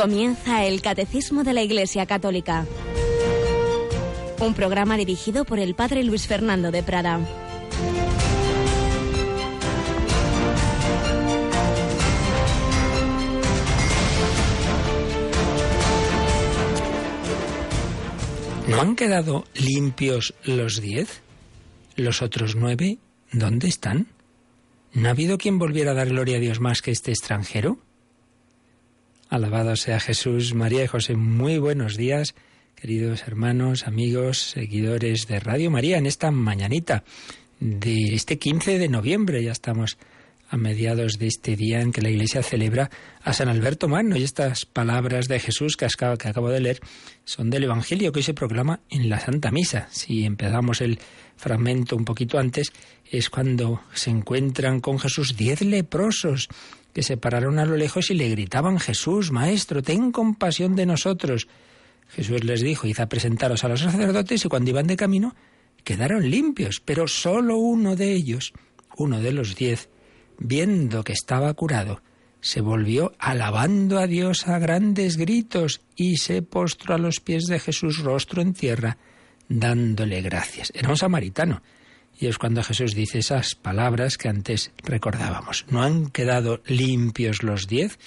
Comienza el Catecismo de la Iglesia Católica. Un programa dirigido por el Padre Luis Fernando de Prada. ¿No han quedado limpios los diez? ¿Los otros nueve dónde están? ¿No ha habido quien volviera a dar gloria a Dios más que este extranjero? Alabado sea Jesús, María y José. Muy buenos días, queridos hermanos, amigos, seguidores de Radio María, en esta mañanita de este 15 de noviembre. Ya estamos a mediados de este día en que la Iglesia celebra a San Alberto Magno. Y estas palabras de Jesús que acabo de leer son del Evangelio que hoy se proclama en la Santa Misa. Si empezamos el fragmento un poquito antes, es cuando se encuentran con Jesús diez leprosos que se pararon a lo lejos y le gritaban Jesús, Maestro, ten compasión de nosotros. Jesús les dijo, id a presentaros a los sacerdotes y cuando iban de camino quedaron limpios, pero solo uno de ellos, uno de los diez, viendo que estaba curado, se volvió alabando a Dios a grandes gritos y se postró a los pies de Jesús rostro en tierra, dándole gracias. Era un samaritano. Y es cuando Jesús dice esas palabras que antes recordábamos. ¿No han quedado limpios los diez?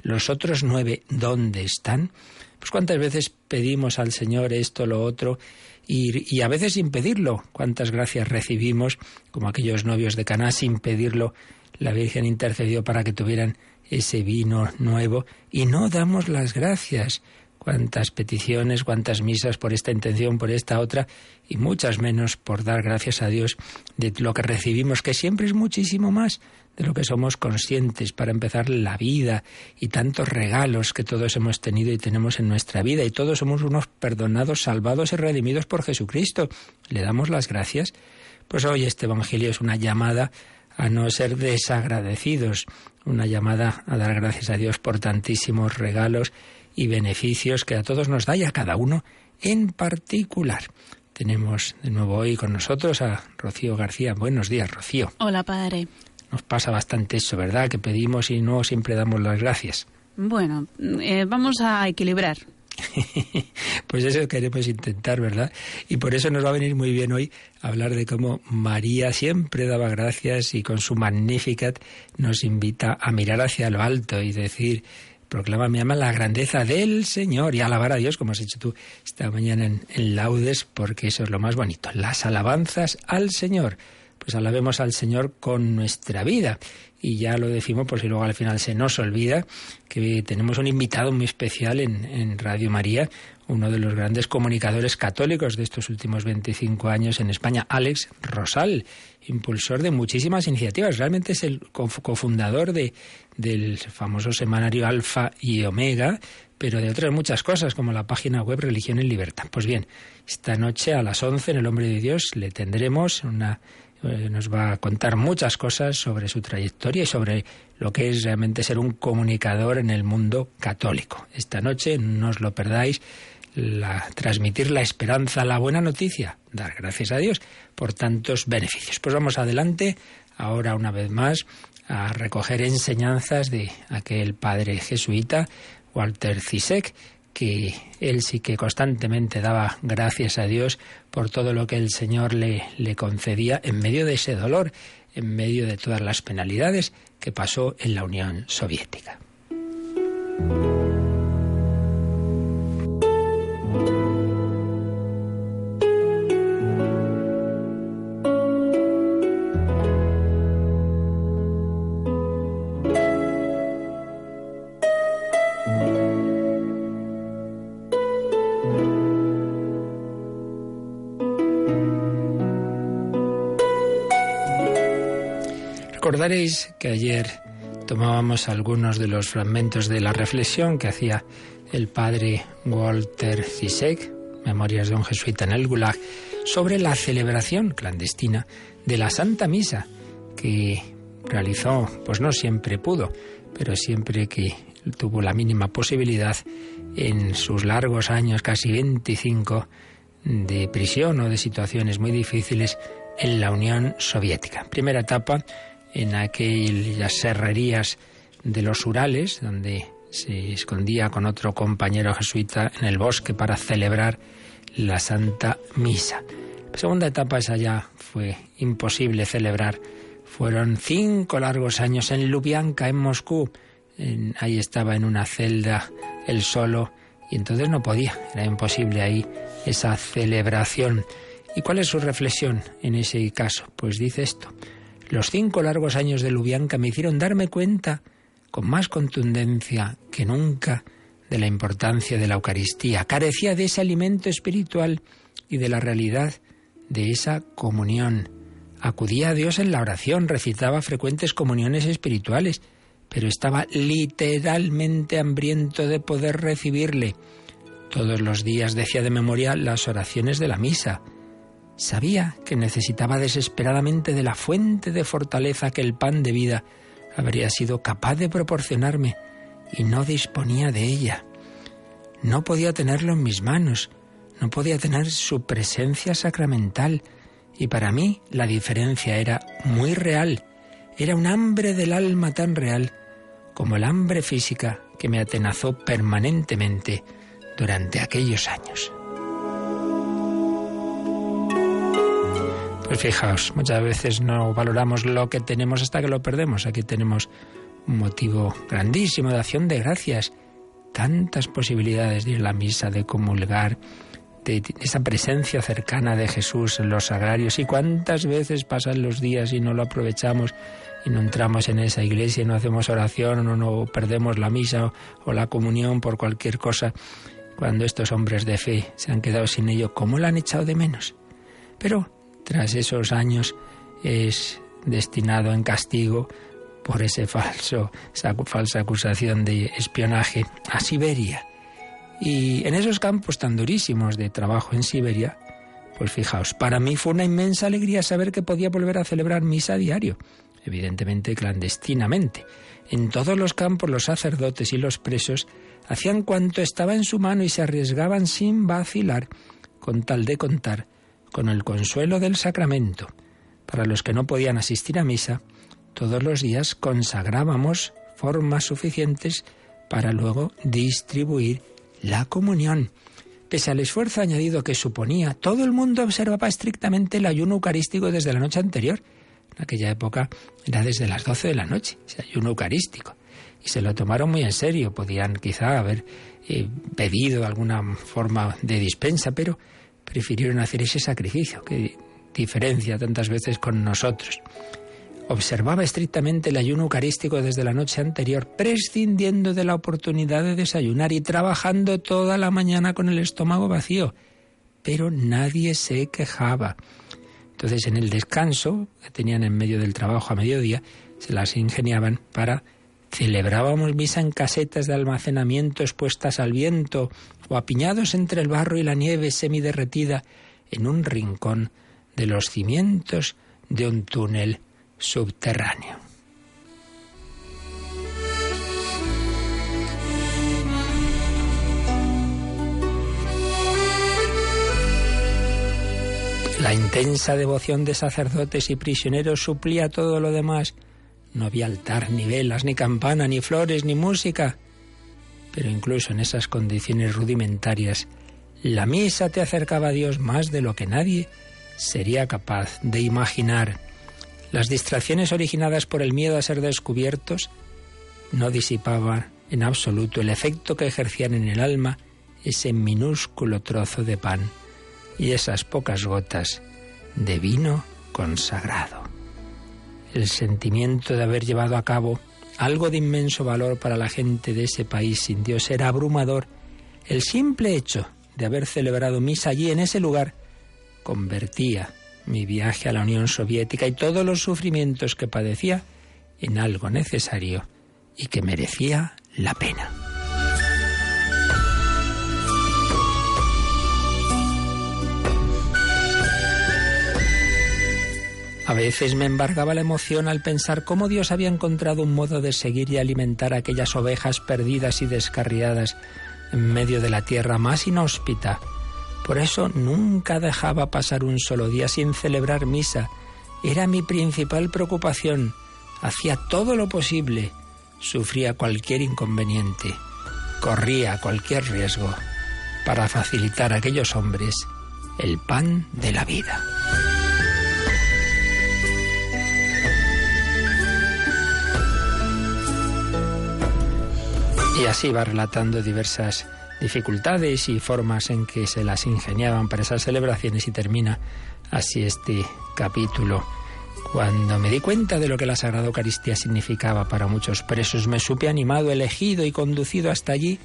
¿Los otros nueve dónde están? Pues cuántas veces pedimos al Señor esto, lo otro, y, y, a veces sin pedirlo. Cuántas gracias recibimos, como aquellos novios de Caná, sin pedirlo, la Virgen intercedió para que tuvieran ese vino nuevo y no damos las gracias. Cuántas peticiones, cuántas misas por esta intención, por esta otra, y muchas menos por dar gracias a Dios de lo que recibimos, que siempre es muchísimo más de lo que somos conscientes para empezar la vida y tantos regalos que todos hemos tenido y tenemos en nuestra vida, y todos somos unos perdonados, salvados y redimidos por Jesucristo. ¿Le damos las gracias? Pues hoy este Evangelio es una llamada a no ser desagradecidos, una llamada a dar gracias a Dios por tantísimos regalos y beneficios que a todos nos da y a cada uno en particular. Tenemos de nuevo hoy con nosotros a Rocío García. Buenos días, Rocío. Hola, padre. Nos pasa bastante eso, ¿verdad? Que pedimos y no siempre damos las gracias. Bueno, eh, vamos a equilibrar. pues eso queremos intentar, ¿verdad? Y por eso nos va a venir muy bien hoy hablar de cómo María siempre daba gracias y con su Magnificat nos invita a mirar hacia lo alto y decir, proclama mi alma la grandeza del Señor. Y alabar a Dios, como has hecho tú esta mañana en, Laudes, porque eso es lo más bonito, las alabanzas al Señor. Pues alabemos al Señor con nuestra vida. Y ya lo decimos, por si luego al final se nos olvida, que tenemos un invitado muy especial en Radio María, uno de los grandes comunicadores católicos de estos últimos 25 años en España, Alex Rosal, impulsor de muchísimas iniciativas. Realmente es el cofundador de, del famoso semanario Alfa y Omega, pero de otras muchas cosas, como la página web Religión en Libertad. Pues bien, esta noche a las 11 en El Hombre de Dios le tendremos una eh, nos va a contar muchas cosas sobre su trayectoria y sobre lo que es realmente ser un comunicador en el mundo católico. Esta noche no os lo perdáis. La, transmitir la esperanza, la buena noticia, dar gracias a Dios por tantos beneficios. Pues vamos adelante, ahora una vez más, a recoger enseñanzas de aquel padre jesuita, Walter Zizek, que él sí que constantemente daba gracias a Dios por todo lo que el Señor le, le concedía en medio de ese dolor, en medio de todas las penalidades que pasó en la Unión Soviética. Que ayer tomábamos algunos de los fragmentos de la reflexión que hacía el padre Walter Zizek, Memorias de un jesuita en el Gulag, sobre la celebración clandestina de la Santa Misa, que realizó, pues no siempre pudo, pero siempre que tuvo la mínima posibilidad en sus largos años, casi 25, de prisión o de situaciones muy difíciles en la Unión Soviética. Primera etapa en aquellas serrerías de los Urales, donde se escondía con otro compañero jesuita en el bosque para celebrar la Santa Misa. La segunda etapa esa ya fue imposible celebrar. Fueron cinco largos años en Lubyanka, en Moscú. ahí estaba en una celda él solo y entonces no podía, era imposible ahí esa celebración. ¿Y cuál es su reflexión en ese caso? Pues dice esto. Los cinco largos años de Lubyanka me hicieron darme cuenta con más contundencia que nunca de la importancia de la Eucaristía. Carecía de ese alimento espiritual y de la realidad de esa comunión. Acudía a Dios en la oración, recitaba frecuentes comuniones espirituales, pero estaba literalmente hambriento de poder recibirle. Todos los días decía de memoria las oraciones de la misa. Sabía que necesitaba desesperadamente de la fuente de fortaleza que el pan de vida habría sido capaz de proporcionarme y no disponía de ella. No podía tenerlo en mis manos, no podía tener su presencia sacramental, y para mí la diferencia era muy real. Era un hambre del alma tan real como el hambre física que me atenazó permanentemente durante aquellos años. Pues fijaos, muchas veces no valoramos lo que tenemos hasta que lo perdemos. Aquí tenemos un motivo grandísimo de acción de gracias. Tantas posibilidades de ir a la misa, de comulgar, de esa presencia cercana de Jesús en los sagrarios. Y cuántas veces pasan los días y no lo aprovechamos y no entramos en esa iglesia y no hacemos oración o no perdemos la misa o la comunión por cualquier cosa. Cuando estos hombres de fe se han quedado sin ello, ¿cómo lo han echado de menos? Pero tras esos años es destinado en castigo por ese falso, esa falsa acusación de espionaje a Siberia. Y en esos campos tan durísimos de trabajo en Siberia, pues fijaos, para mí fue una inmensa alegría saber que podía volver a celebrar misa a diario, evidentemente clandestinamente. En todos los campos los sacerdotes y los presos hacían cuanto estaba en su mano y se arriesgaban sin vacilar con tal de contar con el consuelo del sacramento. Para los que no podían asistir a misa, todos los días consagrábamos formas suficientes para luego distribuir la comunión. Pese al esfuerzo añadido que suponía, todo el mundo observaba estrictamente el ayuno eucarístico desde la noche anterior. En aquella época era desde las 12 de la noche, ese ayuno eucarístico. Y se lo tomaron muy en serio. Podían quizá haber eh, pedido alguna forma de dispensa, pero prefirieron hacer ese sacrificio que diferencia tantas veces con nosotros. Observaba estrictamente el ayuno eucarístico desde la noche anterior, prescindiendo de la oportunidad de desayunar y trabajando toda la mañana con el estómago vacío. Pero nadie se quejaba. Entonces, en el descanso que tenían en medio del trabajo a mediodía, se las ingeniaban para celebrábamos misa en casetas de almacenamiento expuestas al viento o apiñados entre el barro y la nieve semiderretida en un rincón de los cimientos de un túnel subterráneo. La intensa devoción de sacerdotes y prisioneros suplía todo lo demás. No había altar, ni velas, ni campana, ni flores, ni música. Pero incluso en esas condiciones rudimentarias, la misa te acercaba a Dios más de lo que nadie sería capaz de imaginar. Las distracciones originadas por el miedo a ser descubiertos no disipaban en absoluto el efecto que ejercían en el alma ese minúsculo trozo de pan y esas pocas gotas de vino consagrado. El sentimiento de haber llevado a cabo algo de inmenso valor para la gente de ese país sin Dios era abrumador. El simple hecho de haber celebrado misa allí en ese lugar convertía mi viaje a la Unión Soviética y todos los sufrimientos que padecía en algo necesario y que merecía la pena. A veces me embargaba la emoción al pensar cómo Dios había encontrado un modo de seguir y alimentar a aquellas ovejas perdidas y descarriadas en medio de la tierra más inhóspita por eso nunca dejaba pasar un solo día sin celebrar misa. Era mi principal preocupación. Hacía todo lo posible sufría cualquier inconveniente, corría cualquier riesgo para facilitar a aquellos hombres el pan de la vida. Y así va relatando diversas dificultades y formas en que se las ingeniaban para esas celebraciones y termina así este capítulo. Cuando me di cuenta de lo que la Sagrada Eucaristía significaba para muchos presos, me supe animado, elegido y conducido hasta allí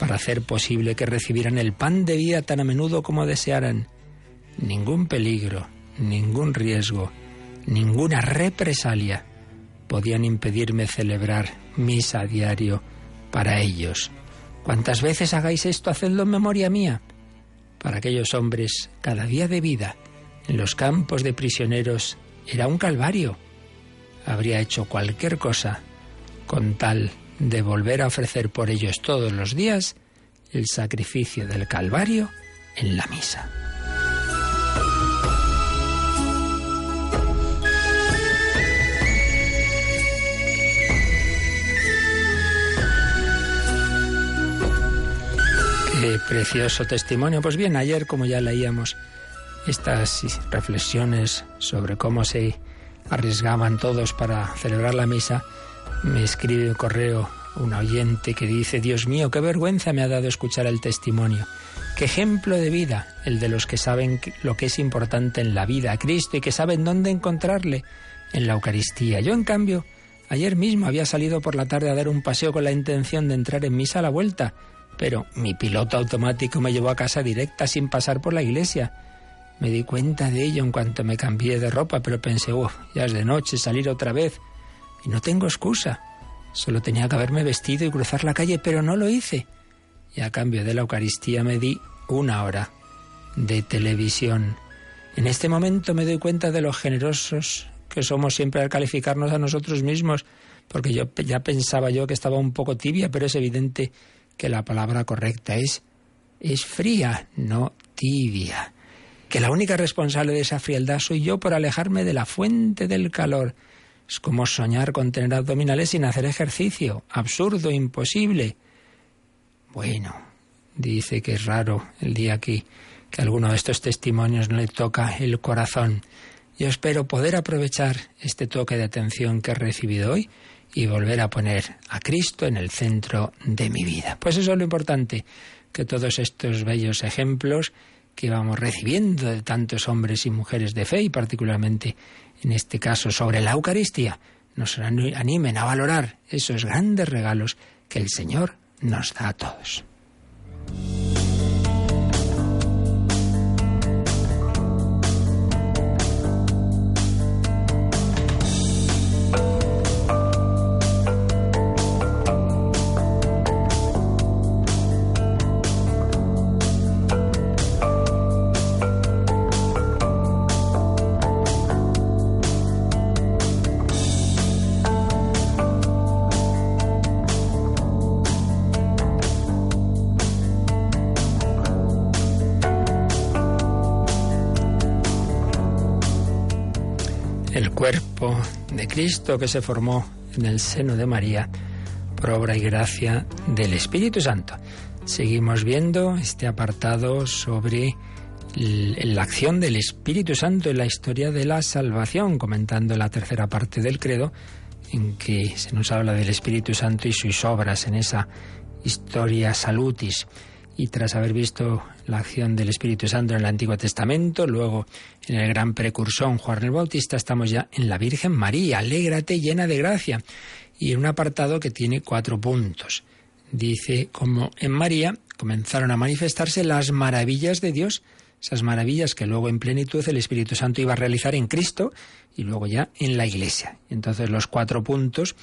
para hacer posible que recibieran el pan de vida tan a menudo como desearan. Ningún peligro, ningún riesgo, ninguna represalia podían impedirme celebrar misa a diario para ellos. Cuantas veces hagáis esto, hacedlo en memoria mía. Para aquellos hombres, cada día de vida en los campos de prisioneros era un calvario. Habría hecho cualquier cosa con tal de volver a ofrecer por ellos todos los días el sacrificio del calvario en la misa. Precioso testimonio. Pues bien, ayer, como ya leíamos estas reflexiones sobre cómo se arriesgaban todos para celebrar la misa, me escribe un correo un oyente que dice, Dios mío, qué vergüenza me ha dado escuchar el testimonio. Qué ejemplo de vida, el de los que saben lo que es importante en la vida, a Cristo, y que saben dónde encontrarle, en la Eucaristía. Yo, en cambio, ayer mismo había salido por la tarde a dar un paseo con la intención de entrar en misa a la vuelta, pero mi piloto automático me llevó a casa directa sin pasar por la iglesia. Me di cuenta de ello en cuanto me cambié de ropa, pero pensé, uff, ya es de noche, salir otra vez. Y no tengo excusa. Solo tenía que haberme vestido y cruzar la calle, pero no lo hice. Y a cambio de la Eucaristía me di una hora de televisión. En este momento me doy cuenta de lo generosos que somos siempre al calificarnos a nosotros mismos, porque yo ya pensaba yo que estaba un poco tibia, pero es evidente que la palabra correcta es es fría, no tibia. Que la única responsable de esa frialdad soy yo por alejarme de la fuente del calor. Es como soñar con tener abdominales sin hacer ejercicio. Absurdo, imposible. Bueno, dice que es raro el día aquí que alguno de estos testimonios no le toca el corazón. Yo espero poder aprovechar este toque de atención que he recibido hoy y volver a poner a Cristo en el centro de mi vida. Pues eso es lo importante, que todos estos bellos ejemplos que vamos recibiendo de tantos hombres y mujeres de fe, y particularmente en este caso sobre la Eucaristía, nos animen a valorar esos grandes regalos que el Señor nos da a todos. Cristo que se formó en el seno de María por obra y gracia del Espíritu Santo. Seguimos viendo este apartado sobre la acción del Espíritu Santo en la historia de la salvación, comentando la tercera parte del credo, en que se nos habla del Espíritu Santo y sus obras en esa historia salutis. Y tras haber visto la acción del Espíritu Santo en el Antiguo Testamento, luego en el gran precursor Juan el Bautista, estamos ya en la Virgen María, alégrate llena de gracia. Y en un apartado que tiene cuatro puntos. Dice, como en María comenzaron a manifestarse las maravillas de Dios, esas maravillas que luego en plenitud el Espíritu Santo iba a realizar en Cristo y luego ya en la Iglesia. Entonces los cuatro puntos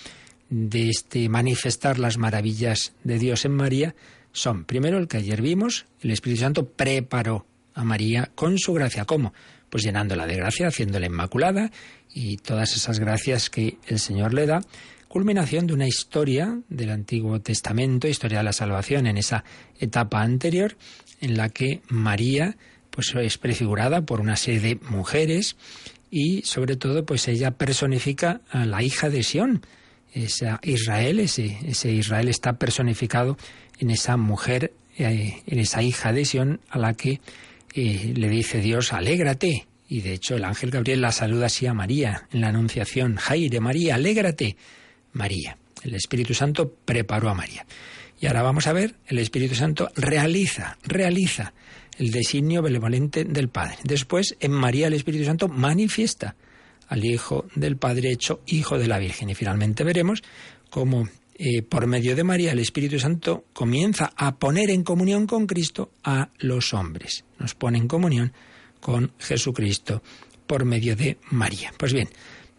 de este manifestar las maravillas de Dios en María son, primero, el que ayer vimos, el Espíritu Santo preparó a María con su gracia. ¿Cómo? Pues llenándola de gracia, haciéndola inmaculada y todas esas gracias que el Señor le da. Culminación de una historia del Antiguo Testamento, historia de la salvación en esa etapa anterior, en la que María pues es prefigurada por una serie de mujeres y sobre todo pues ella personifica a la hija de Sión, esa Israel, ese, ese Israel está personificado en esa mujer, eh, en esa hija de Sión a la que eh, le dice Dios, alégrate. Y de hecho el ángel Gabriel la saluda así a María en la Anunciación, Jaire, María, alégrate, María. El Espíritu Santo preparó a María. Y ahora vamos a ver, el Espíritu Santo realiza, realiza el designio benevolente del Padre. Después, en María el Espíritu Santo manifiesta al Hijo del Padre hecho Hijo de la Virgen. Y finalmente veremos cómo eh, por medio de María el Espíritu Santo comienza a poner en comunión con Cristo a los hombres. Nos pone en comunión con Jesucristo por medio de María. Pues bien,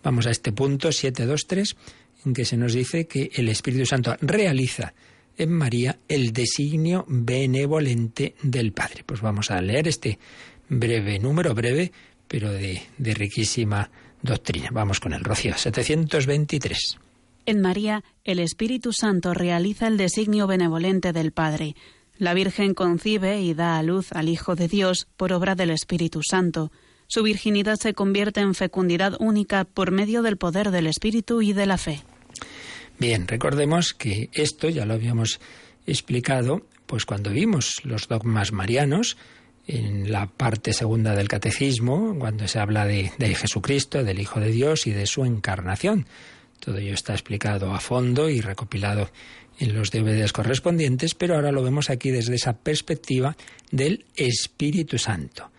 vamos a este punto 723 en que se nos dice que el Espíritu Santo realiza en María el designio benevolente del Padre. Pues vamos a leer este breve número, breve, pero de, de riquísima doctrina. Vamos con el Rocío, 723. En María, el Espíritu Santo realiza el designio benevolente del Padre. La Virgen concibe y da a luz al Hijo de Dios por obra del Espíritu Santo. Su virginidad se convierte en fecundidad única por medio del poder del Espíritu y de la fe. Bien, recordemos que esto ya lo habíamos explicado, pues cuando vimos los dogmas marianos, en la parte segunda del catecismo, cuando se habla de, de, Jesucristo, del Hijo de Dios y de su encarnación. Todo ello está explicado a fondo y recopilado en los DVDs correspondientes, pero ahora lo vemos aquí desde esa perspectiva del Espíritu Santo.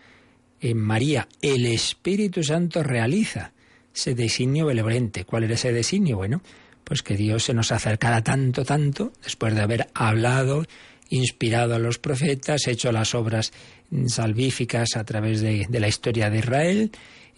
En María, el Espíritu Santo realiza ese designio benevolente. ¿Cuál era ese designio? Bueno, pues que Dios se nos acercara tanto, tanto, después de haber hablado, inspirado a los profetas, hecho las obras salvíficas a través de, de la historia de Israel,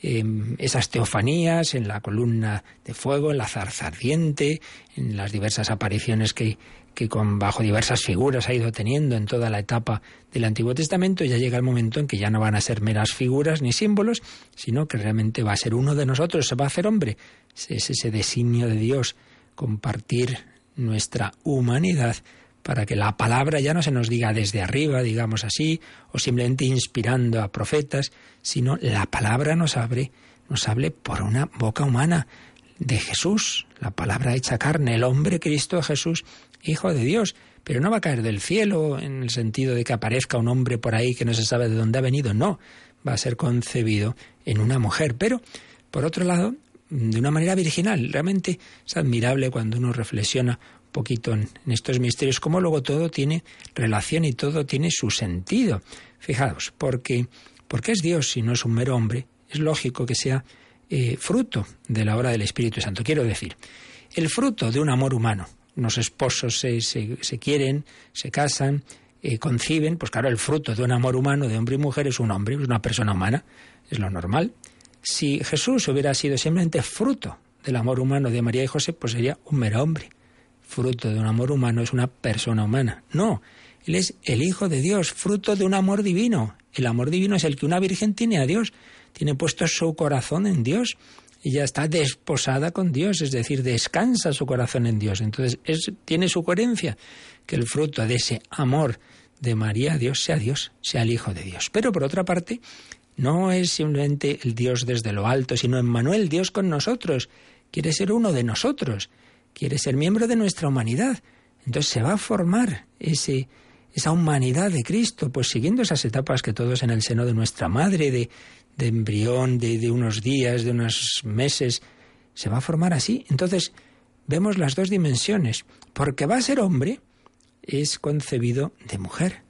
eh, esas teofanías en la columna de fuego, en la zarza ardiente, en las diversas apariciones que, que con bajo diversas figuras ha ido teniendo en toda la etapa del Antiguo Testamento, ya llega el momento en que ya no van a ser meras figuras ni símbolos, sino que realmente va a ser uno de nosotros, se va a hacer hombre. Es ese designio de Dios, compartir nuestra humanidad para que la palabra ya no se nos diga desde arriba, digamos así, o simplemente inspirando a profetas, sino la palabra nos abre, nos hable por una boca humana de Jesús, la palabra hecha carne, el hombre Cristo Jesús, Hijo de Dios, pero no va a caer del cielo en el sentido de que aparezca un hombre por ahí que no se sabe de dónde ha venido, no, va a ser concebido en una mujer, pero por otro lado, de una manera virginal. Realmente es admirable cuando uno reflexiona poquito en, estos misterios, como luego todo tiene relación y todo tiene su sentido. Fijaos, porque, porque es Dios y no es un mero hombre, es lógico que sea eh, fruto de la obra del Espíritu Santo. Quiero decir, el fruto de un amor humano. Unos esposos se, se, quieren, se casan, eh, conciben, pues claro, el fruto de un amor humano de hombre y mujer es un hombre, es una persona humana, es lo normal. Si Jesús hubiera sido simplemente fruto del amor humano de María y José, pues sería un mero hombre fruto de un amor humano, es una persona humana. No, Él es el Hijo de Dios, fruto de un amor divino. El amor divino es el que una virgen tiene a Dios, tiene puesto su corazón en Dios. Ella está desposada con Dios, es decir, descansa su corazón en Dios. Entonces, es, tiene su coherencia que el fruto de ese amor de María a Dios sea Dios, sea el Hijo de Dios. Pero por otra parte, no es simplemente el Dios desde lo alto, sino Emmanuel, Dios con nosotros. Quiere ser uno de nosotros quiere ser miembro de nuestra humanidad. Entonces se va a formar ese, esa humanidad de Cristo, pues siguiendo esas etapas que todos en el seno de nuestra madre, de, de embrión, de, de unos días, de unos meses, se va a formar así. Entonces vemos las dos dimensiones. Porque va a ser hombre, es concebido de mujer.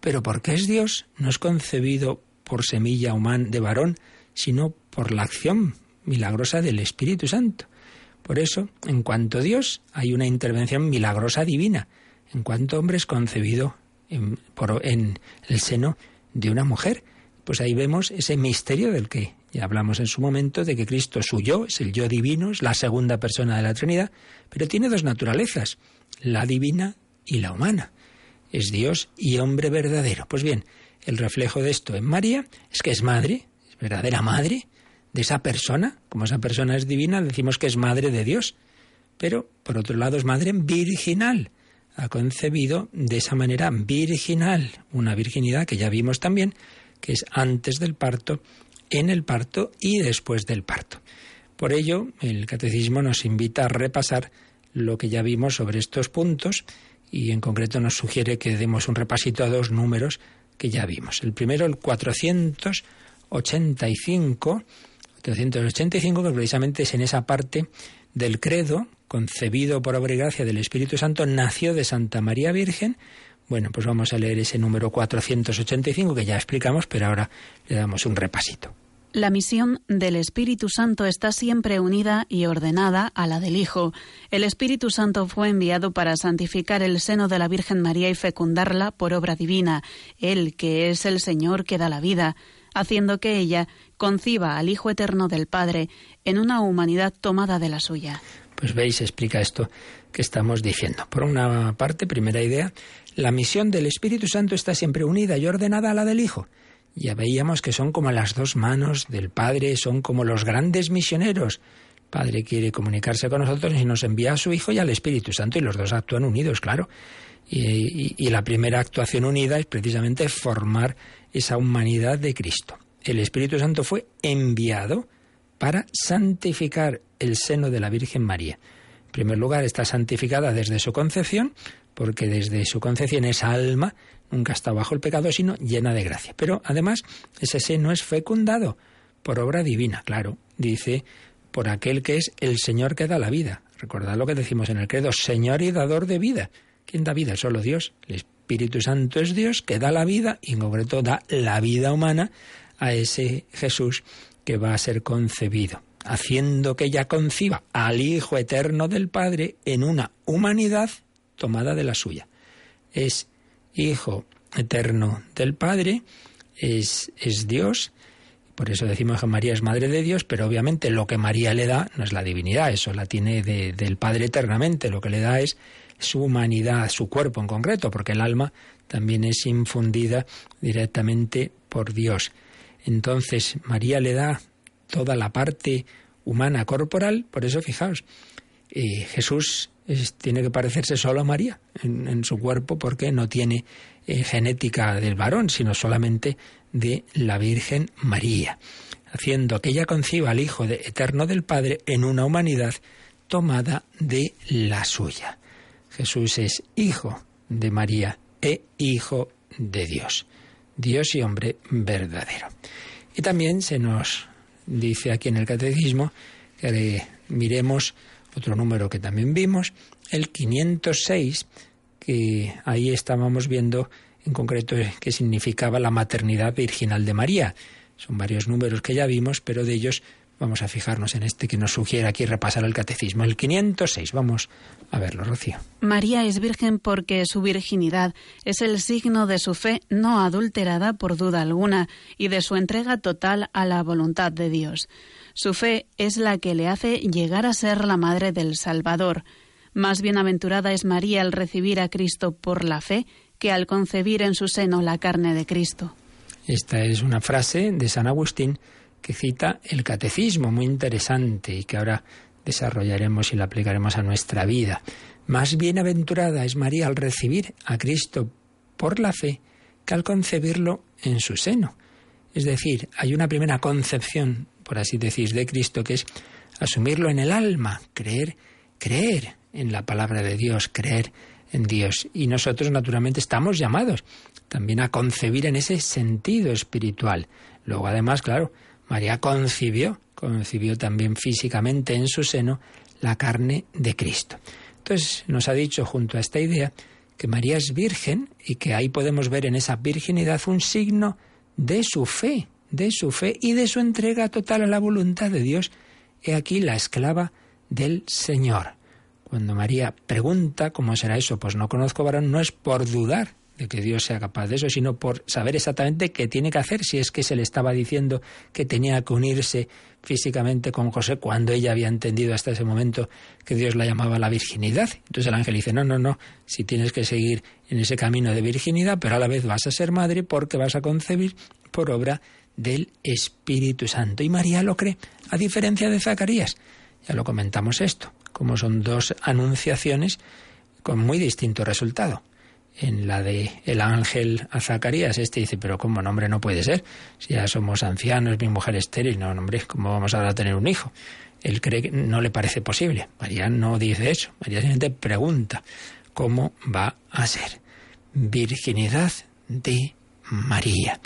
Pero porque es Dios, no es concebido por semilla humana de varón, sino por la acción milagrosa del Espíritu Santo. Por eso, en cuanto a Dios, hay una intervención milagrosa divina. En cuanto hombre es concebido en, en el seno de una mujer. Pues ahí vemos ese misterio del que ya hablamos en su momento, de que Cristo es su yo, es el yo divino, es la segunda persona de la Trinidad, pero tiene dos naturalezas, la divina y la humana. Es Dios y hombre verdadero. Pues bien, el reflejo de esto en María es que es madre, es verdadera madre, de esa persona, como esa persona es divina, decimos que es madre de Dios, pero por otro lado es madre virginal. Ha concebido de esa manera virginal, una virginidad que ya vimos también, que es antes del parto, en el parto y después del parto. Por ello, el catecismo nos invita a repasar lo que ya vimos sobre estos puntos y en concreto nos sugiere que demos un repasito a dos números que ya vimos. El primero, el 485, 485 que precisamente es en esa parte del credo, concebido por obra y gracia del Espíritu Santo, nació de Santa María Virgen. Bueno, pues vamos a leer ese número 485 que ya explicamos, pero ahora le damos un repasito. La misión del Espíritu Santo está siempre unida y ordenada a la del Hijo. El Espíritu Santo fue enviado para santificar el seno de la Virgen María y fecundarla por obra divina, Él que es el Señor que da la vida, haciendo que ella conciba al Hijo Eterno del Padre en una humanidad tomada de la suya. Pues veis, explica esto que estamos diciendo. Por una parte, primera idea, la misión del Espíritu Santo está siempre unida y ordenada a la del Hijo ya veíamos que son como las dos manos del Padre, son como los grandes misioneros. El Padre quiere comunicarse con nosotros y nos envía a su Hijo y al Espíritu Santo y los dos actúan unidos, claro. Y, la primera actuación unida es precisamente formar esa humanidad de Cristo. El Espíritu Santo fue enviado para santificar el seno de la Virgen María. En primer lugar, está santificada desde su concepción, porque desde su concepción esa alma nunca está bajo el pecado, sino llena de gracia. Pero además, ese seno es fecundado por obra divina, claro, dice, por aquel que es el Señor que da la vida. Recordad lo que decimos en el credo, Señor y dador de vida. ¿Quién da vida? Solo Dios. El Espíritu Santo es Dios que da la vida y en concreto da la vida humana a ese Jesús que va a ser concebido, haciendo que ella conciba al Hijo eterno del Padre en una humanidad tomada de la suya. Es Hijo eterno del Padre, es, es Dios. Por eso decimos que María es Madre de Dios, pero obviamente lo que María le da no es la divinidad, eso la tiene del Padre eternamente. Lo que le da es su humanidad, su cuerpo en concreto, porque el alma también es infundida directamente por Dios. Entonces María le da toda la parte humana corporal, por eso fijaos, eh, Jesús tiene que parecerse solo a María en, su cuerpo porque no tiene eh, genética del varón, sino solamente de la Virgen María, haciendo que ella conciba al Hijo eterno del Padre en una humanidad tomada de la suya. Jesús es hijo de María e hijo de Dios, Dios y hombre verdadero. Y también se nos dice aquí en el catecismo que miremos otro número que también vimos, el 506, que ahí estábamos viendo en concreto qué significaba la maternidad virginal de María. Son varios números que ya vimos, pero de ellos vamos a fijarnos en este que nos sugiere aquí repasar el catecismo, el 506. Vamos a verlo, Rocío. María es virgen porque su virginidad es el signo de su fe no adulterada por duda alguna y de su entrega total a la voluntad de Dios. Su fe es la que le hace llegar a ser la madre del Salvador. Más bienaventurada es María al recibir a Cristo por la fe que al concebir en su seno la carne de Cristo. Esta es una frase de San Agustín que cita el catecismo, muy interesante y que ahora desarrollaremos y la aplicaremos a nuestra vida. Más bienaventurada es María al recibir a Cristo por la fe que al concebirlo en su seno. Es decir, hay una primera concepción por así decir, de Cristo, que es asumirlo en el alma, creer, creer en la palabra de Dios, creer en Dios. Y nosotros, naturalmente, estamos llamados también a concebir en ese sentido espiritual. Luego, además, claro, María concibió, concibió también físicamente en su seno la carne de Cristo. Entonces, nos ha dicho junto a esta idea que María es virgen y que ahí podemos ver en esa virginidad un signo de su fe, de su fe y de su entrega total a la voluntad de Dios. He aquí la esclava del Señor. Cuando María pregunta cómo será eso, pues no conozco varón, no es por dudar de que Dios sea capaz de eso, sino por saber exactamente qué tiene que hacer, si es que se le estaba diciendo que tenía que unirse físicamente con José cuando ella había entendido hasta ese momento que Dios la llamaba la virginidad. Entonces el ángel dice, no, no, no, si tienes que seguir en ese camino de virginidad, pero a la vez vas a ser madre porque vas a concebir por obra del Espíritu Santo. Y María lo cree, a diferencia de Zacarías. Ya lo comentamos esto, como son dos anunciaciones con muy distinto resultado. En la de el ángel a Zacarías, este dice, pero ¿cómo nombre no puede ser? Si ya somos ancianos, mi mujer estéril, no, hombre, ¿cómo vamos ahora a tener un hijo? él cree que no le parece posible. María no dice eso. María simplemente pregunta cómo va a ser. Virginidad de María.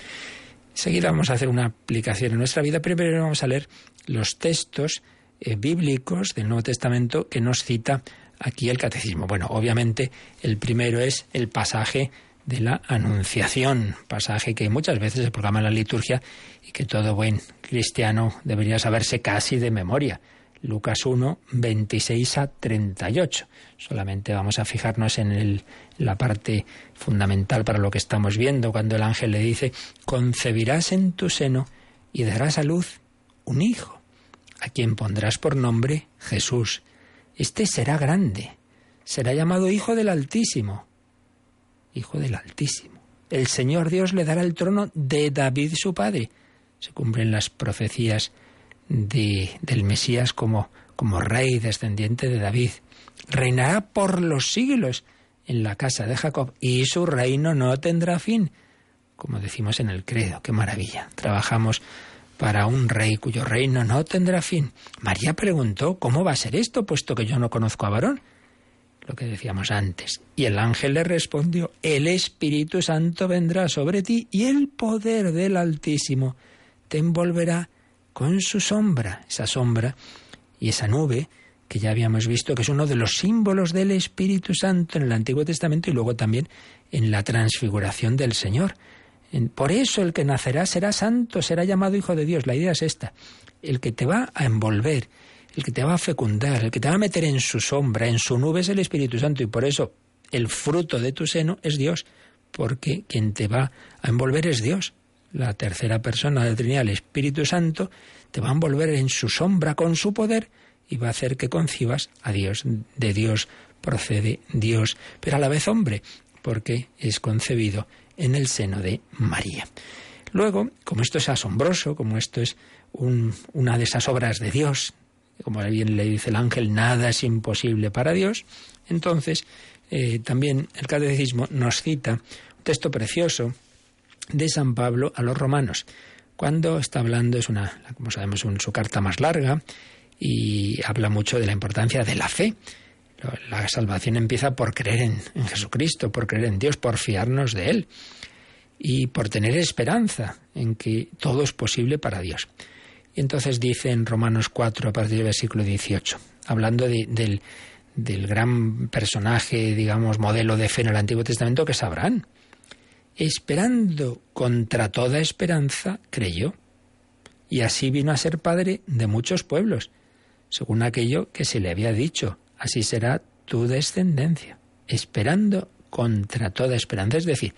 Enseguida vamos a hacer una aplicación en nuestra vida. Primero vamos a leer los textos eh, bíblicos del Nuevo Testamento que nos cita aquí el catecismo. Bueno, obviamente el primero es el pasaje de la Anunciación, pasaje que muchas veces se programa en la liturgia y que todo buen cristiano debería saberse casi de memoria. Lucas 1, 26 a 38. Solamente vamos a fijarnos en la parte fundamental para lo que estamos viendo, cuando el ángel le dice, concebirás en tu seno y darás a luz un hijo, a quien pondrás por nombre Jesús. Este será grande, será llamado Hijo del Altísimo. Hijo del Altísimo. El Señor Dios le dará el trono de David su padre. Se cumplen las profecías de, del Mesías como, como rey descendiente de David. Reinará por los siglos en la casa de Jacob y su reino no tendrá fin. Como decimos en el credo, qué maravilla. Trabajamos para un rey cuyo reino no tendrá fin. María preguntó, ¿cómo va a ser esto, puesto que yo no conozco a varón? Lo que decíamos antes. Y el ángel le respondió, el Espíritu Santo vendrá sobre ti y el poder del Altísimo te envolverá con su sombra, esa sombra y esa nube que ya habíamos visto que es uno de los símbolos del Espíritu Santo en el Antiguo Testamento y luego también en la transfiguración del Señor. Por eso el que nacerá será santo, será llamado Hijo de Dios. La idea es esta. El que te va a envolver, el que te va a fecundar, el que te va a meter en su sombra, en su nube es el Espíritu Santo y por eso el fruto de tu seno es Dios, porque quien te va a envolver es Dios la tercera persona de la Trinidad, el Espíritu Santo, te va a envolver en su sombra con su poder y va a hacer que concibas a Dios. De Dios procede Dios, pero a la vez hombre, porque es concebido en el seno de María. Luego, como esto es asombroso, como esto es una de esas obras de Dios, como bien le dice el ángel, nada es imposible para Dios, entonces eh, también el catecismo nos cita un texto precioso de San Pablo a los romanos. Cuando está hablando, es una, como sabemos, su carta más larga y habla mucho de la importancia de la fe. La salvación empieza por creer en, Jesucristo, por creer en Dios, por fiarnos de Él y por tener esperanza en que todo es posible para Dios. Y entonces dice en Romanos 4, a partir del versículo 18, hablando del, del gran personaje, digamos, modelo de fe en el Antiguo Testamento, que Abraham esperando contra toda esperanza, creyó. Y así vino a ser padre de muchos pueblos, según aquello que se le había dicho, así será tu descendencia, esperando contra toda esperanza. Es decir,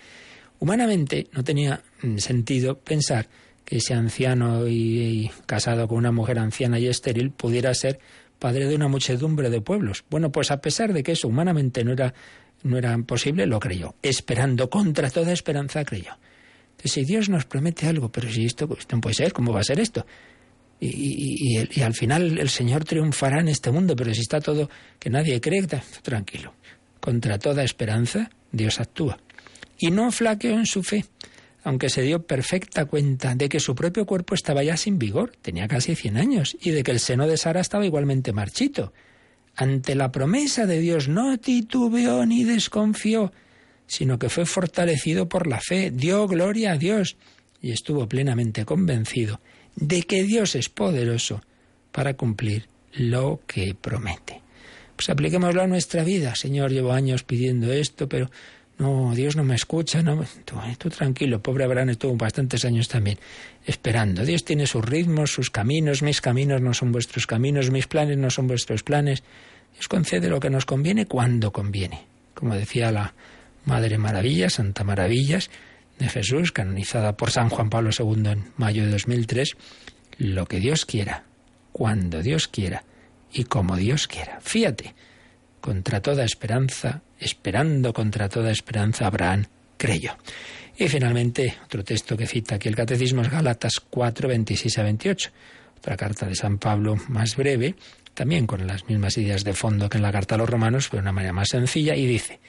humanamente no tenía mm, sentido pensar que ese anciano y, casado con una mujer anciana y estéril pudiera ser padre de una muchedumbre de pueblos. Bueno, pues a pesar de que eso humanamente no era no era posible, lo creyó. Esperando contra toda esperanza, creyó. Si Dios nos promete algo, pero si esto, no puede ser, ¿cómo va a ser esto? Y, al final el Señor triunfará en este mundo, pero si está todo que nadie cree, tranquilo. Contra toda esperanza, Dios actúa. Y no flaqueó en su fe, aunque se dio perfecta cuenta de que su propio cuerpo estaba ya sin vigor, tenía casi 100 años, y de que el seno de Sara estaba igualmente marchito ante la promesa de Dios no titubeó ni desconfió, sino que fue fortalecido por la fe, dio gloria a Dios y estuvo plenamente convencido de que Dios es poderoso para cumplir lo que promete. Pues apliquémoslo a nuestra vida. Señor, llevo años pidiendo esto, pero no, Dios no me escucha, no, tú, tranquilo, pobre Abraham estuvo bastantes años también esperando. Dios tiene sus ritmos, sus caminos, mis caminos no son vuestros caminos, mis planes no son vuestros planes. Dios concede lo que nos conviene cuando conviene. Como decía la Madre Maravilla, Santa Maravillas de Jesús, canonizada por San Juan Pablo II en mayo de 2003, lo que Dios quiera, cuando Dios quiera y como Dios quiera. Fíjate, contra toda esperanza, esperando contra toda esperanza, Abraham creyó. Y finalmente, otro texto que cita aquí el Catecismo es Gálatas 4, 26 a 28, otra carta de San Pablo más breve, también con las mismas ideas de fondo que en la carta a los romanos, pero de una manera más sencilla, y dice,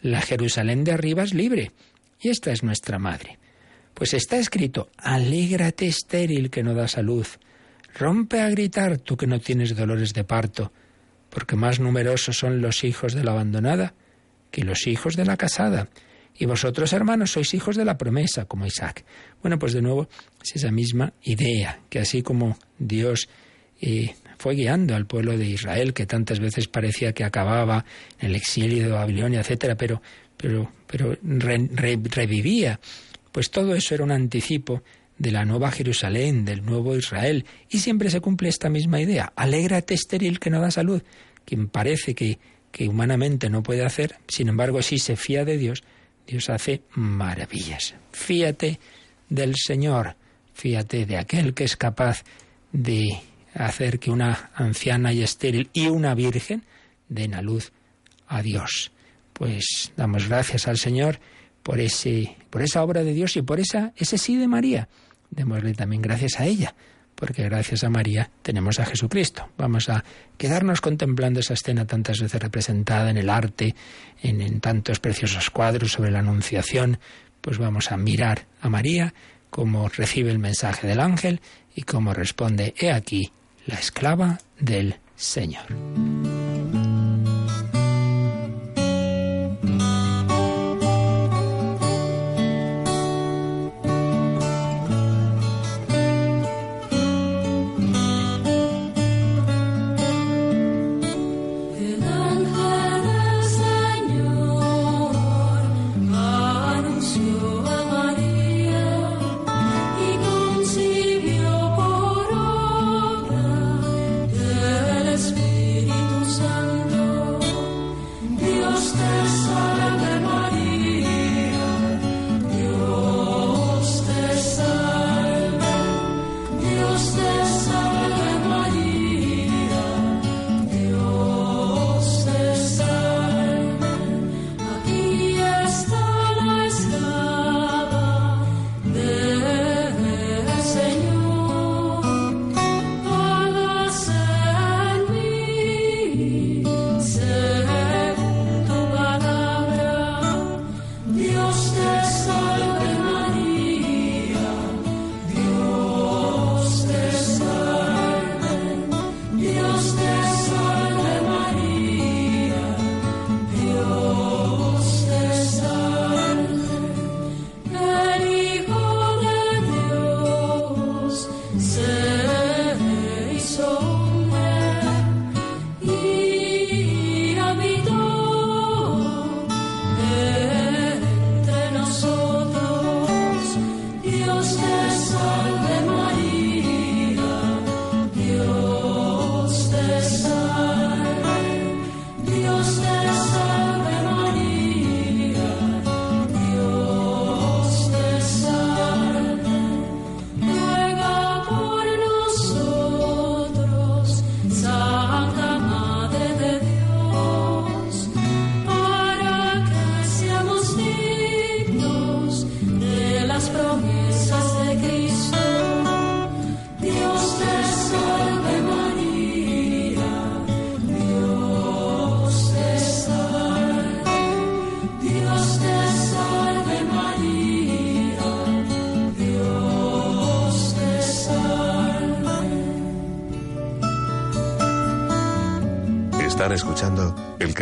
la Jerusalén de arriba es libre, y esta es nuestra madre. Pues está escrito, alégrate estéril que no da salud, Rompe a gritar, tú que no tienes dolores de parto, porque más numerosos son los hijos de la abandonada que los hijos de la casada. Y vosotros, hermanos, sois hijos de la promesa, como Isaac. Bueno, pues de nuevo es esa misma idea, que así como Dios eh, fue guiando al pueblo de Israel, que tantas veces parecía que acababa en el exilio de Babilonia, etcétera, pero, pero, pero revivía. Pues todo eso era un anticipo de la nueva Jerusalén, del nuevo Israel. Y siempre se cumple esta misma idea. Alégrate estéril que no da salud. Quien parece que, que humanamente no puede hacer, sin embargo, si se fía de Dios, Dios hace maravillas. Fíate del Señor, fíate de aquel que es capaz de hacer que una anciana y estéril y una virgen den a luz a Dios. Pues damos gracias al Señor por ese por esa obra de Dios y por esa ese sí de María. Démosle también gracias a ella, porque gracias a María tenemos a Jesucristo. Vamos a quedarnos contemplando esa escena tantas veces representada en el arte, en, en tantos preciosos cuadros sobre la Anunciación, pues vamos a mirar a María, cómo recibe el mensaje del ángel y cómo responde, he aquí, la esclava del Señor.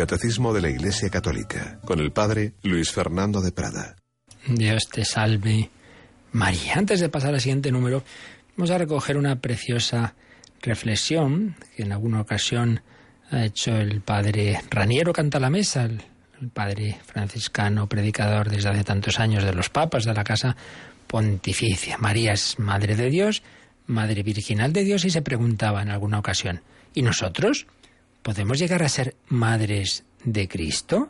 Catecismo de la Iglesia Católica con el Padre Luis Fernando de Prada. Dios te salve, María. Antes de pasar al siguiente número, vamos a recoger una preciosa reflexión que en alguna ocasión ha hecho el Padre Raniero Canta la Mesa, el, el Padre franciscano, predicador desde hace tantos años de los papas de la Casa Pontificia. María es Madre de Dios, Madre Virginal de Dios y se preguntaba en alguna ocasión, ¿y nosotros? ¿Podemos llegar a ser madres de Cristo?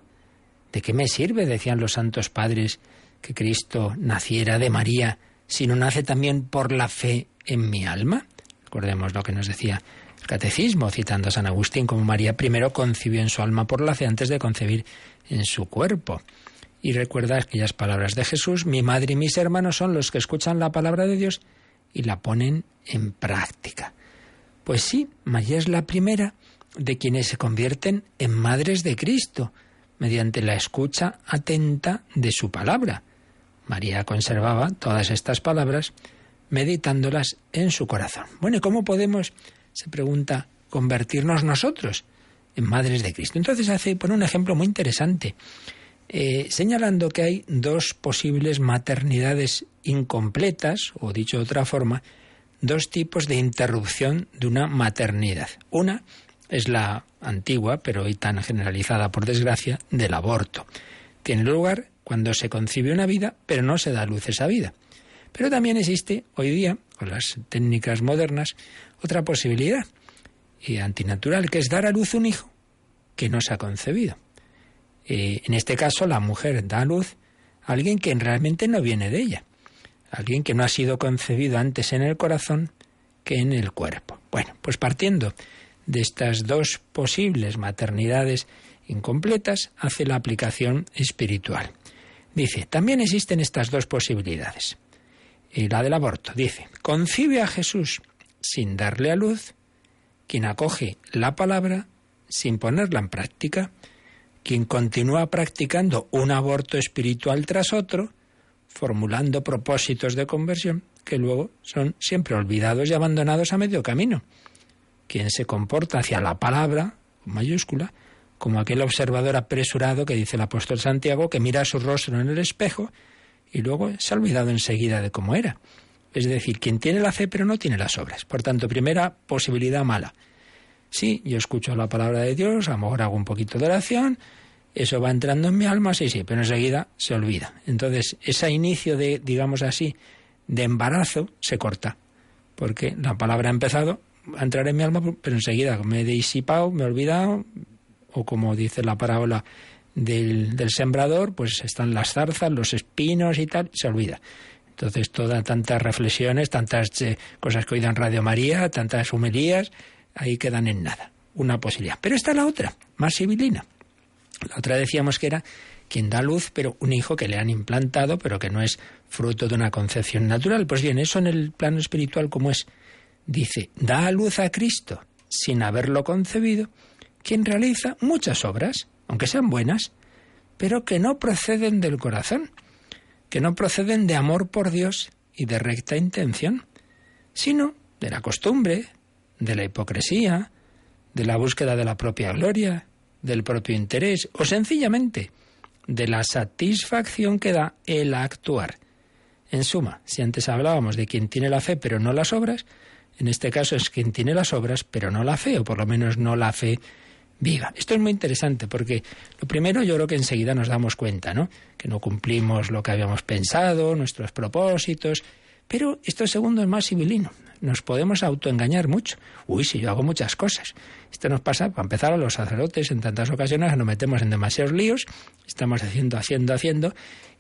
¿De qué me sirve, decían los santos padres, que Cristo naciera de María si no nace también por la fe en mi alma? Recordemos lo que nos decía el catecismo, citando a San Agustín, como María primero concibió en su alma por la fe antes de concebir en su cuerpo. Y recuerda aquellas palabras de Jesús, mi madre y mis hermanos son los que escuchan la palabra de Dios y la ponen en práctica. Pues sí, María es la primera de quienes se convierten en madres de Cristo, mediante la escucha atenta de su palabra. María conservaba todas estas palabras, meditándolas en su corazón. Bueno, ¿y cómo podemos, se pregunta, convertirnos nosotros en madres de Cristo? Entonces hace, pone un ejemplo muy interesante, eh, señalando que hay dos posibles maternidades incompletas, o dicho de otra forma, dos tipos de interrupción de una maternidad. Una es la antigua, pero hoy tan generalizada por desgracia, del aborto. Tiene lugar cuando se concibe una vida, pero no se da a luz esa vida. Pero también existe hoy día, con las técnicas modernas, otra posibilidad y antinatural, que es dar a luz un hijo que no se ha concebido. Eh, en este caso, la mujer da a luz a alguien que realmente no viene de ella, alguien que no ha sido concebido antes en el corazón que en el cuerpo. Bueno, pues partiendo de estas dos posibles maternidades incompletas, hace la aplicación espiritual. Dice, también existen estas dos posibilidades. Y la del aborto dice, concibe a Jesús sin darle a luz, quien acoge la palabra sin ponerla en práctica, quien continúa practicando un aborto espiritual tras otro, formulando propósitos de conversión que luego son siempre olvidados y abandonados a medio camino. Quien se comporta hacia la palabra, mayúscula, como aquel observador apresurado que dice el apóstol Santiago, que mira su rostro en el espejo y luego se ha olvidado enseguida de cómo era. Es decir, quien tiene la fe pero no tiene las obras. Por tanto, primera posibilidad mala. Sí, yo escucho la palabra de Dios, a lo mejor hago un poquito de oración, eso va entrando en mi alma, sí, sí, pero enseguida se olvida. Entonces, ese inicio de, digamos así, de embarazo se corta, porque la palabra ha empezado a entrar en mi alma, pero enseguida me he disipado, me he olvidado, o como dice la parábola del, del sembrador, pues están las zarzas, los espinos y tal, se olvida. Entonces, todas tantas reflexiones, tantas eh, cosas que oído en Radio María, tantas humilías, ahí quedan en nada. Una posibilidad. Pero está la otra, más civilina. La otra decíamos que era quien da luz, pero un hijo que le han implantado, pero que no es fruto de una concepción natural. Pues bien, eso en el plano espiritual, como es? Dice, da a luz a Cristo sin haberlo concebido, quien realiza muchas obras, aunque sean buenas, pero que no proceden del corazón, que no proceden de amor por Dios y de recta intención, sino de la costumbre, de la hipocresía, de la búsqueda de la propia gloria, del propio interés o sencillamente de la satisfacción que da el actuar. En suma, si antes hablábamos de quien tiene la fe pero no las obras, en este caso es quien tiene las obras pero no la fe, o por lo menos no la fe viva. Esto es muy interesante porque lo primero yo creo que enseguida nos damos cuenta, ¿no? Que no cumplimos lo que habíamos pensado, nuestros propósitos, pero esto segundo es más civilino nos podemos autoengañar mucho. Uy, si yo hago muchas cosas. Esto nos pasa, para empezar, a los sacerdotes en tantas ocasiones nos metemos en demasiados líos, estamos haciendo, haciendo, haciendo,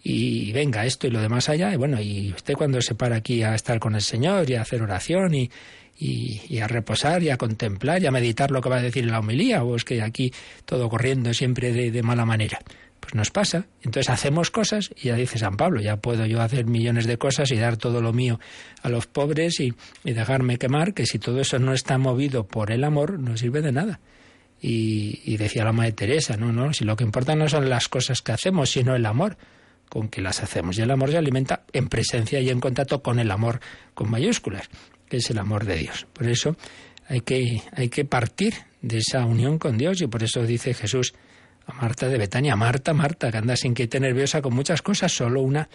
y venga esto y lo demás allá, y bueno, y usted cuando se para aquí a estar con el Señor y a hacer oración y, y, a reposar y a contemplar y a meditar lo que va a decir la homilía, o es que aquí todo corriendo siempre de mala manera. Pues nos pasa. Entonces hacemos cosas y ya dice San Pablo, ya puedo yo hacer millones de cosas y dar todo lo mío a los pobres y, dejarme quemar, que si todo eso no está movido por el amor, no sirve de nada. Y, decía la Madre Teresa, no, no, si lo que importa no son las cosas que hacemos, sino el amor con que las hacemos. Y el amor se alimenta en presencia y en contacto con el amor con mayúsculas, que es el amor de Dios. Por eso hay que, hay que partir de esa unión con Dios y por eso dice Jesús, Marta de Betania. Marta, Marta, que andas inquieta y nerviosa con muchas cosas, solo una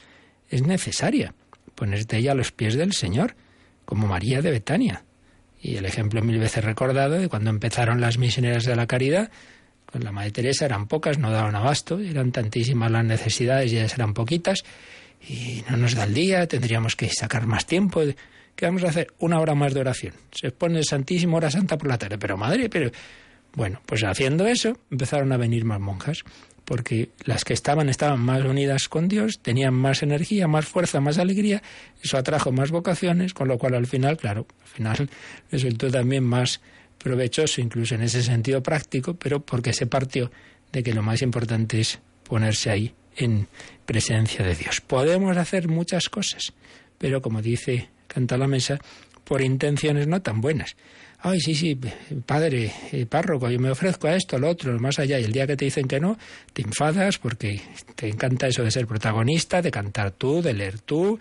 es necesaria. Ponerte ella a los pies del Señor, como María de Betania. Y el ejemplo mil veces recordado de cuando empezaron las misioneras de la caridad, con la Madre Teresa eran pocas, no daban abasto, eran tantísimas las necesidades y ellas eran poquitas, y no nos da el día, tendríamos que sacar más tiempo. ¿Qué vamos a hacer? Una hora más de oración. Se pone el Santísimo Hora Santa por la tarde. Pero madre, pero bueno, pues haciendo eso empezaron a venir más monjas, porque las que estaban estaban más unidas con Dios, tenían más energía, más fuerza, más alegría, eso atrajo más vocaciones, con lo cual al final, claro, al final resultó también más provechoso, incluso en ese sentido práctico, pero porque se partió de que lo más importante es ponerse ahí en presencia de Dios. Podemos hacer muchas cosas, pero como dice Canta la Mesa, por intenciones no tan buenas. Ay, sí, sí, padre, eh, párroco, yo me ofrezco a esto, lo otro, más allá, y el día que te dicen que no, te enfadas porque te encanta eso de ser protagonista, de cantar tú, de leer tú,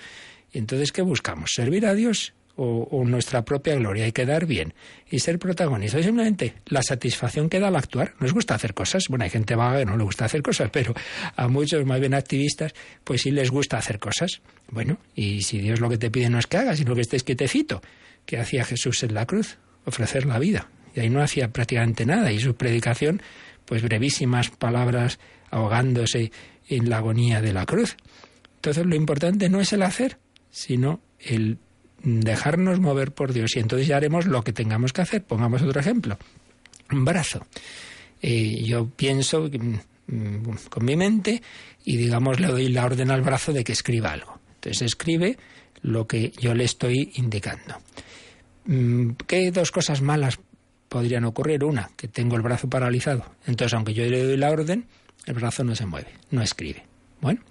¿Y entonces qué buscamos? ¿Servir a Dios o, nuestra propia gloria y quedar bien y ser protagonista. simplemente la satisfacción que da al actuar. Nos gusta hacer cosas. Bueno, hay gente vaga que no le gusta hacer cosas, pero a muchos más bien activistas, pues sí les gusta hacer cosas. Bueno, y si Dios lo que te pide no es que hagas, sino que estés quietecito, que hacía Jesús en la cruz, ofrecer la vida. Y ahí no hacía prácticamente nada. Y su predicación, pues brevísimas palabras ahogándose en la agonía de la cruz. Entonces lo importante no es el hacer, sino el dejarnos mover por Dios y entonces ya haremos lo que tengamos que hacer. Pongamos otro ejemplo. Un brazo. Eh, yo pienso mm, con mi mente y digamos le doy la orden al brazo de que escriba algo. Entonces escribe lo que yo le estoy indicando. Mm, ¿Qué dos cosas malas podrían ocurrir? Una, que tengo el brazo paralizado. Entonces, aunque yo le doy la orden, el brazo no se mueve, no escribe. Bueno,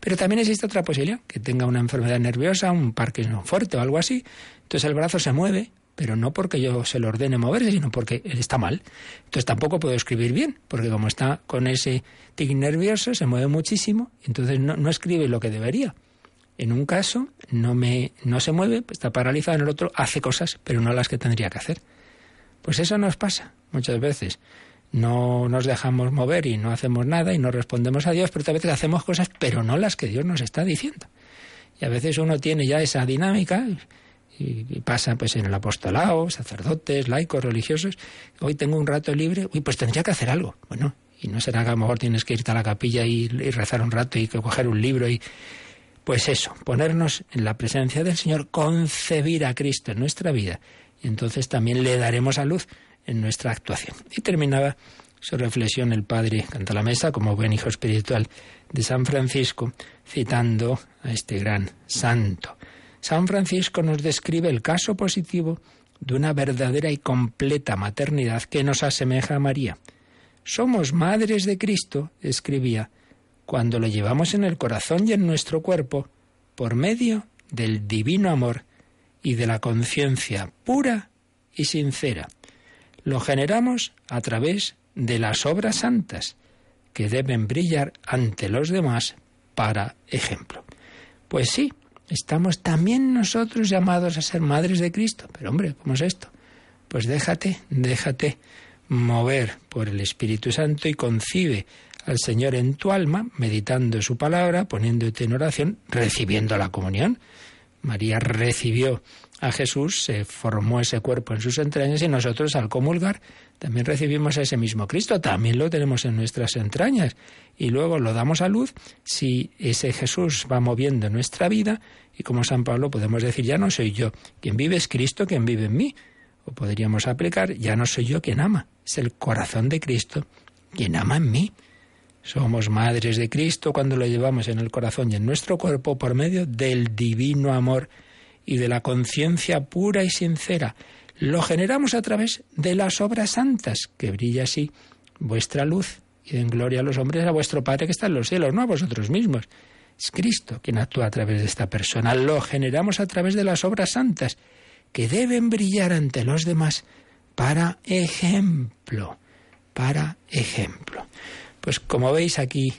pero también existe otra posibilidad, que tenga una enfermedad nerviosa, un Parkinson fuerte o algo así. Entonces el brazo se mueve, pero no porque yo se lo ordene moverse, sino porque él está mal. Entonces tampoco puedo escribir bien, porque como está con ese tic nervioso, se mueve muchísimo, entonces no, no escribe lo que debería. En un caso no, me, no se mueve, está paralizado, en el otro hace cosas, pero no las que tendría que hacer. Pues eso nos pasa muchas veces no nos dejamos mover y no hacemos nada y no respondemos a Dios, pero a veces hacemos cosas, pero no las que Dios nos está diciendo. Y a veces uno tiene ya esa dinámica y, pasa pues en el apostolado, sacerdotes, laicos, religiosos. Hoy tengo un rato libre, uy, pues tendría que hacer algo. Bueno, y no será que a lo mejor tienes que irte a la capilla y, y rezar un rato y coger un libro y pues eso, ponernos en la presencia del Señor, concebir a Cristo en nuestra vida. Y entonces también le daremos a luz en nuestra actuación. Y terminaba su reflexión el padre Canta la Mesa, como buen hijo espiritual de San Francisco, citando a este gran santo. San Francisco nos describe el caso positivo de una verdadera y completa maternidad que nos asemeja a María. Somos madres de Cristo, escribía, cuando lo llevamos en el corazón y en nuestro cuerpo, por medio del divino amor y de la conciencia pura y sincera lo generamos a través de las obras santas, que deben brillar ante los demás para ejemplo. Pues sí, estamos también nosotros llamados a ser madres de Cristo. Pero hombre, ¿cómo es esto? Pues déjate, déjate mover por el Espíritu Santo y concibe al Señor en tu alma, meditando su palabra, poniéndote en oración, recibiendo la comunión. María recibió a Jesús, se formó ese cuerpo en sus entrañas y nosotros al comulgar también recibimos a ese mismo Cristo, también lo tenemos en nuestras entrañas y luego lo damos a luz si ese Jesús va moviendo nuestra vida y como San Pablo podemos decir ya no soy yo, quien vive es Cristo, quien vive en mí. O podríamos aplicar ya no soy yo quien ama, es el corazón de Cristo quien ama en mí. Somos madres de Cristo cuando lo llevamos en el corazón y en nuestro cuerpo por medio del divino amor y de la conciencia pura y sincera. Lo generamos a través de las obras santas, que brilla así vuestra luz y den gloria a los hombres a vuestro Padre que está en los cielos, no a vosotros mismos. Es Cristo quien actúa a través de esta persona. Lo generamos a través de las obras santas, que deben brillar ante los demás para ejemplo, para ejemplo. Pues como veis aquí,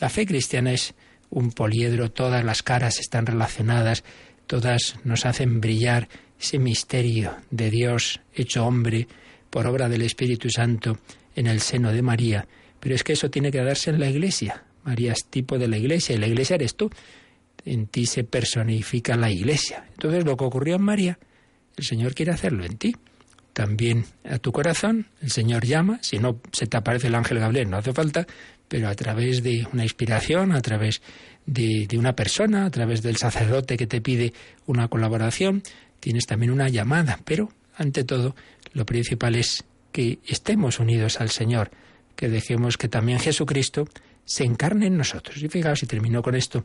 la fe cristiana es un poliedro, todas las caras están relacionadas, todas nos hacen brillar ese misterio de Dios hecho hombre por obra del Espíritu Santo en el seno de María. Pero es que eso tiene que darse en la Iglesia. María es tipo de la Iglesia y la Iglesia eres tú. En ti se personifica la Iglesia. Entonces lo que ocurrió en María, el Señor quiere hacerlo en ti. También a tu corazón, el Señor llama, si no se te aparece el ángel Gabriel, no hace falta, pero a través de una inspiración, a través de, una persona, a través del sacerdote que te pide una colaboración, tienes también una llamada, pero ante todo lo principal es que estemos unidos al Señor, que dejemos que también Jesucristo se encarne en nosotros. Y fijaos, y termino con esto,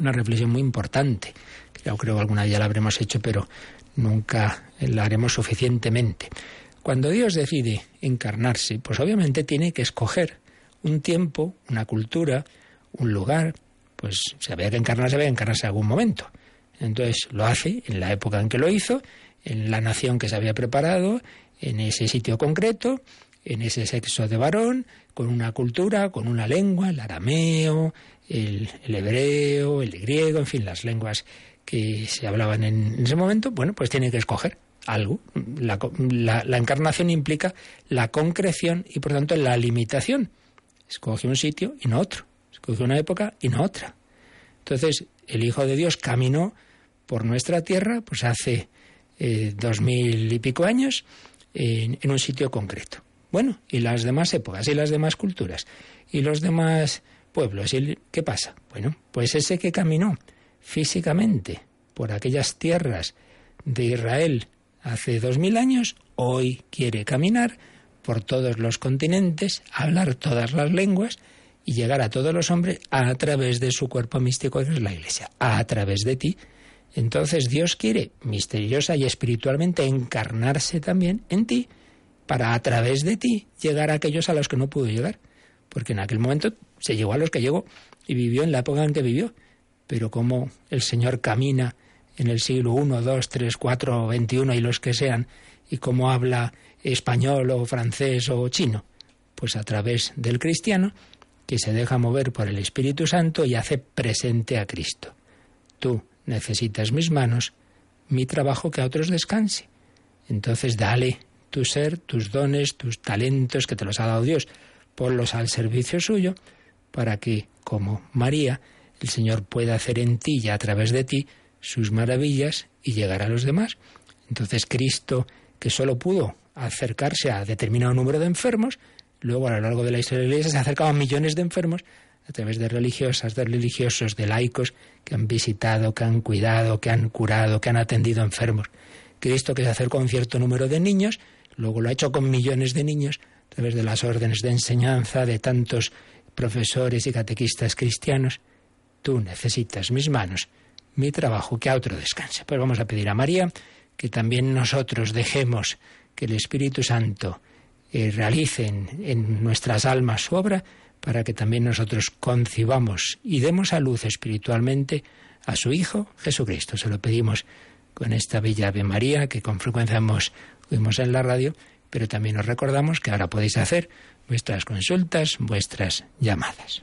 una reflexión muy importante, que yo creo que alguna día la habremos hecho, pero nunca la haremos suficientemente. Cuando Dios decide encarnarse, pues obviamente tiene que escoger un tiempo, una cultura, un lugar, pues se había que encarnarse, había que encarnarse en algún momento. Entonces lo hace en la época en que lo hizo, en la nación que se había preparado, en ese sitio concreto, en ese sexo de varón, con una cultura, con una lengua, el arameo, el, hebreo, el griego, en fin, las lenguas que se hablaban en, ese momento, bueno, pues tiene que escoger algo. La, la, encarnación implica la concreción y por tanto la limitación. Escoge un sitio y no otro. Escoge una época y no otra. Entonces, el Hijo de Dios caminó por nuestra tierra, pues hace eh, dos mil y pico años, en, un sitio concreto. Bueno, y las demás épocas, y las demás culturas, y los demás pueblos, ¿y ¿qué pasa? Bueno, pues ese que caminó físicamente por aquellas tierras de Israel hace dos mil años, hoy quiere caminar por todos los continentes, hablar todas las lenguas y llegar a todos los hombres a través de su cuerpo místico que es la Iglesia, a través de ti. Entonces Dios quiere misteriosa y espiritualmente encarnarse también en ti para a través de ti llegar a aquellos a los que no pudo llegar. Porque en aquel momento se llegó a los que llegó y vivió en la época en que vivió. Pero como el Señor camina en el siglo I, II, III, IV, XXI y los que sean, y cómo habla español o francés o chino, pues a través del cristiano que se deja mover por el Espíritu Santo y hace presente a Cristo. Tú necesitas mis manos, mi trabajo que a otros descanse. Entonces dale tu ser, tus dones, tus talentos que te los ha dado Dios, ponlos al servicio suyo para que, como María, el Señor pueda hacer en ti y a través de ti sus maravillas y llegar a los demás. Entonces Cristo, que solo pudo acercarse a determinado número de enfermos, luego a lo largo de la historia de la Iglesia se acercaban millones de enfermos a través de religiosas, de religiosos, de laicos que han visitado, que han cuidado, que han curado, que han atendido enfermos. Cristo que se acercó a un cierto número de niños, luego lo ha hecho con millones de niños a través de las órdenes de enseñanza de tantos profesores y catequistas cristianos. Tú necesitas mis manos, mi trabajo, que a otro descanse. Pues vamos a pedir a María que también nosotros dejemos que el Espíritu Santo eh, realice en nuestras almas su obra para que también nosotros concibamos y demos a luz espiritualmente a su Hijo Jesucristo. Se lo pedimos con esta bella Ave María que con frecuencia hemos, oímos en la radio, pero también os recordamos que ahora podéis hacer vuestras consultas, vuestras llamadas.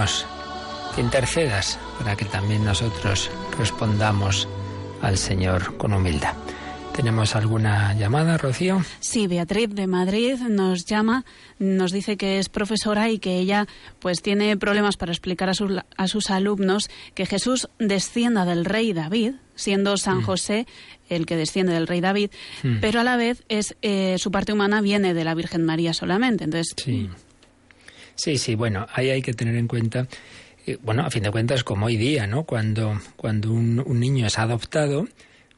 Pedimos que intercedas para que también nosotros respondamos al Señor con humildad. ¿Tenemos alguna llamada, Rocío? Sí, Beatriz de Madrid nos llama, nos dice que es profesora y que ella pues tiene problemas para explicar a, sus, a sus alumnos que Jesús descienda del rey David, siendo San mm. José el que desciende del rey David, mm. pero a la vez es eh, su parte humana viene de la Virgen María solamente. Entonces, sí, sí, sí bueno, ahí hay que tener en cuenta eh, bueno, a fin de cuentas, como hoy día, ¿no? Cuando, cuando un, niño es adoptado,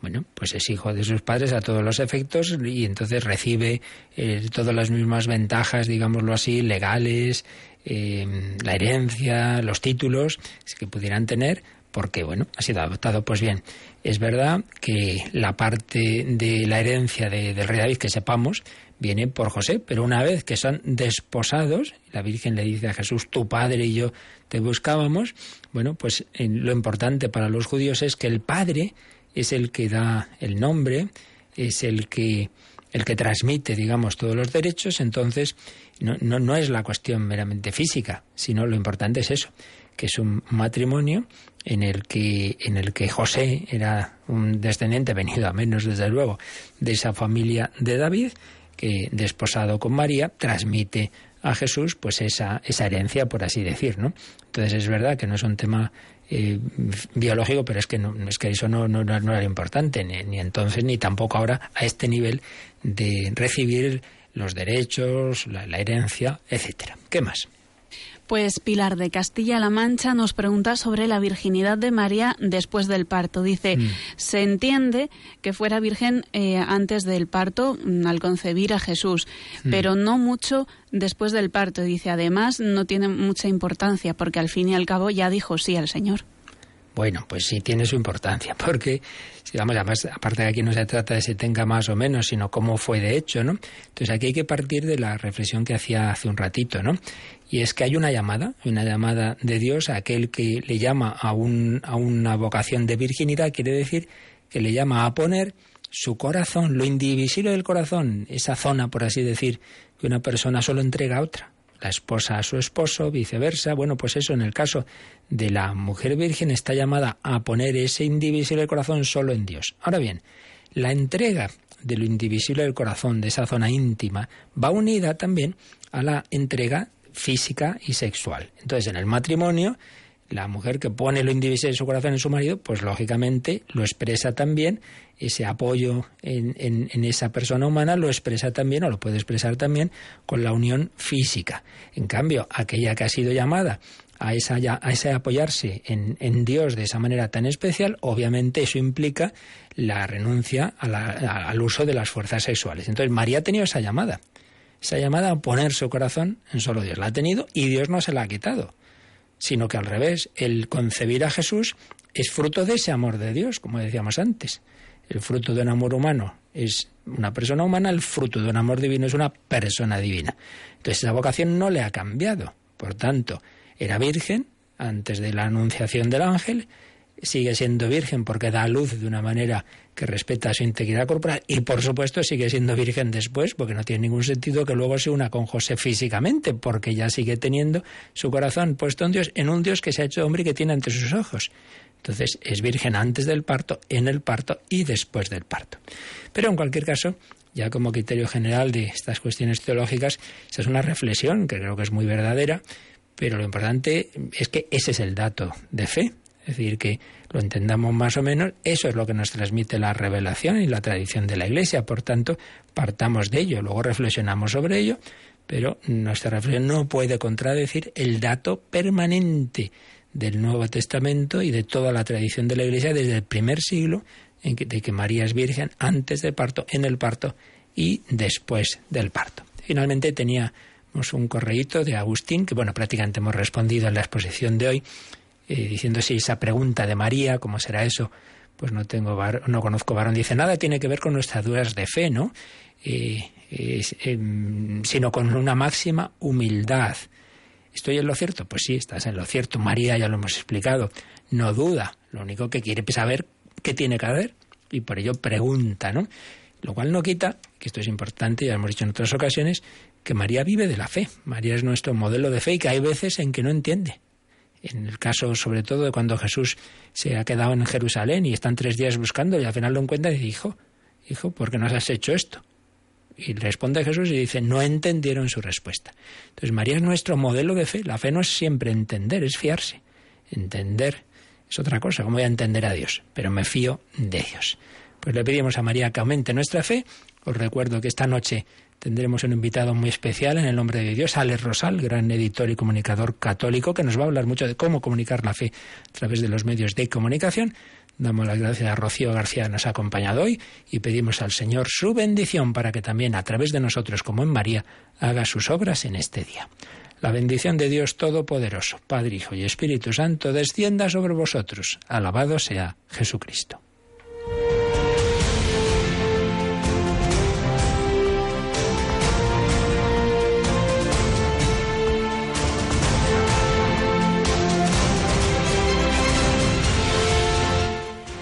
bueno, pues es hijo de sus padres a todos los efectos y entonces recibe eh, todas las mismas ventajas, digámoslo así, legales, eh, la herencia, los títulos que pudieran tener, porque, bueno, ha sido adoptado. Pues bien, es verdad que la parte de la herencia de, del rey David, que sepamos, viene por José, pero una vez que son desposados, la Virgen le dice a Jesús, tu padre y yo te buscábamos, bueno, pues lo importante para los judíos es que el padre es el que da el nombre, es el que el que transmite, digamos, todos los derechos, entonces no, no, no es la cuestión meramente física, sino lo importante es eso, que es un matrimonio en el que en el que José era un descendiente venido a menos desde luego de esa familia de David que desposado con María transmite a Jesús pues esa esa herencia por así decir, ¿no? Entonces es verdad que no es un tema eh, biológico, pero es que, no, es que eso no, no, no era importante, ni, entonces ni tampoco ahora a este nivel de recibir los derechos, la, la herencia, etcétera. ¿Qué más? Pues Pilar de Castilla-La Mancha nos pregunta sobre la virginidad de María después del parto. Dice, mm. se entiende que fuera virgen eh, antes del parto mm, al concebir a Jesús, mm. pero no mucho después del parto. Dice, además, no tiene mucha importancia porque al fin y al cabo ya dijo sí al Señor. Bueno, pues sí tiene su importancia, porque, digamos, además, aparte de aquí no se trata de si tenga más o menos, sino cómo fue de hecho, ¿no? Entonces aquí hay que partir de la reflexión que hacía hace un ratito, ¿no? Y es que hay una llamada, una llamada de Dios a aquel que le llama a, un, a una vocación de virginidad, quiere decir que le llama a poner su corazón, lo indivisible del corazón, esa zona, por así decir, que una persona solo entrega a otra la esposa a su esposo, viceversa. Bueno, pues eso en el caso de la mujer virgen está llamada a poner ese indivisible corazón solo en Dios. Ahora bien, la entrega de lo indivisible del corazón, de esa zona íntima, va unida también a la entrega física y sexual. Entonces, en el matrimonio, la mujer que pone lo indivisible de su corazón en su marido, pues lógicamente lo expresa también, ese apoyo en, en, esa persona humana lo expresa también o lo puede expresar también con la unión física. En cambio, aquella que ha sido llamada a, esa, a ese apoyarse en, en, Dios de esa manera tan especial, obviamente eso implica la renuncia al uso de las fuerzas sexuales. Entonces María ha tenido esa llamada, esa llamada a poner su corazón en solo Dios. La ha tenido y Dios no se la ha quitado sino que al revés, el concebir a Jesús es fruto de ese amor de Dios, como decíamos antes. El fruto de un amor humano es una persona humana, el fruto de un amor divino es una persona divina. Entonces esa vocación no le ha cambiado. Por tanto, era virgen antes de la anunciación del ángel, sigue siendo virgen porque da luz de una manera que respeta su integridad corporal y por supuesto sigue siendo virgen después porque no tiene ningún sentido que luego se una con José físicamente porque ya sigue teniendo su corazón puesto en Dios, en un Dios que se ha hecho hombre y que tiene ante sus ojos. Entonces es virgen antes del parto, en el parto y después del parto. Pero en cualquier caso, ya como criterio general de estas cuestiones teológicas, esa es una reflexión que creo que es muy verdadera, pero lo importante es que ese es el dato de fe. Es decir, que lo entendamos más o menos, eso es lo que nos transmite la revelación y la tradición de la Iglesia. Por tanto, partamos de ello, luego reflexionamos sobre ello, pero nuestra reflexión no puede contradecir el dato permanente del Nuevo Testamento y de toda la tradición de la Iglesia desde el primer siglo, en de que María es virgen antes del parto, en el parto y después del parto. Finalmente teníamos un correíto de Agustín, que bueno, prácticamente hemos respondido en la exposición de hoy, eh, diciendo si esa pregunta de María, ¿cómo será eso? Pues no tengo no conozco varón. Dice, nada tiene que ver con nuestras dudas de fe, ¿no? Eh, em, sino con una máxima humildad. ¿Estoy en lo cierto? Pues sí, estás en lo cierto. María ya lo hemos explicado, no duda. Lo único que quiere es saber qué tiene que haber y por ello pregunta, ¿no? Lo cual no quita, que esto es importante, ya hemos dicho en otras ocasiones, que María vive de la fe. María es nuestro modelo de fe y que hay veces en que no entiende. En el caso, sobre todo, de cuando Jesús se ha quedado en Jerusalén y están tres días buscando y al final lo encuentra y dice, hijo, ¿por qué no has hecho esto? Y responde Jesús y dice, no entendieron su respuesta. Entonces María es nuestro modelo de fe. La fe no es siempre entender, es fiarse. Entender es otra cosa, ¿cómo voy a entender a Dios? Pero me fío de Dios. Pues le pedimos a María que aumente nuestra fe. Os recuerdo que esta noche tendremos un invitado muy especial en el nombre de Dios, Alex Rosal, gran editor y comunicador católico, que nos va a hablar mucho de cómo comunicar la fe a través de los medios de comunicación. Damos las gracias a Rocío García que nos ha acompañado hoy y pedimos al Señor su bendición para que también a través de nosotros, como en María, haga sus obras en este día. La bendición de Dios Todopoderoso, Padre, Hijo y Espíritu Santo, descienda sobre vosotros. Alabado sea Jesucristo.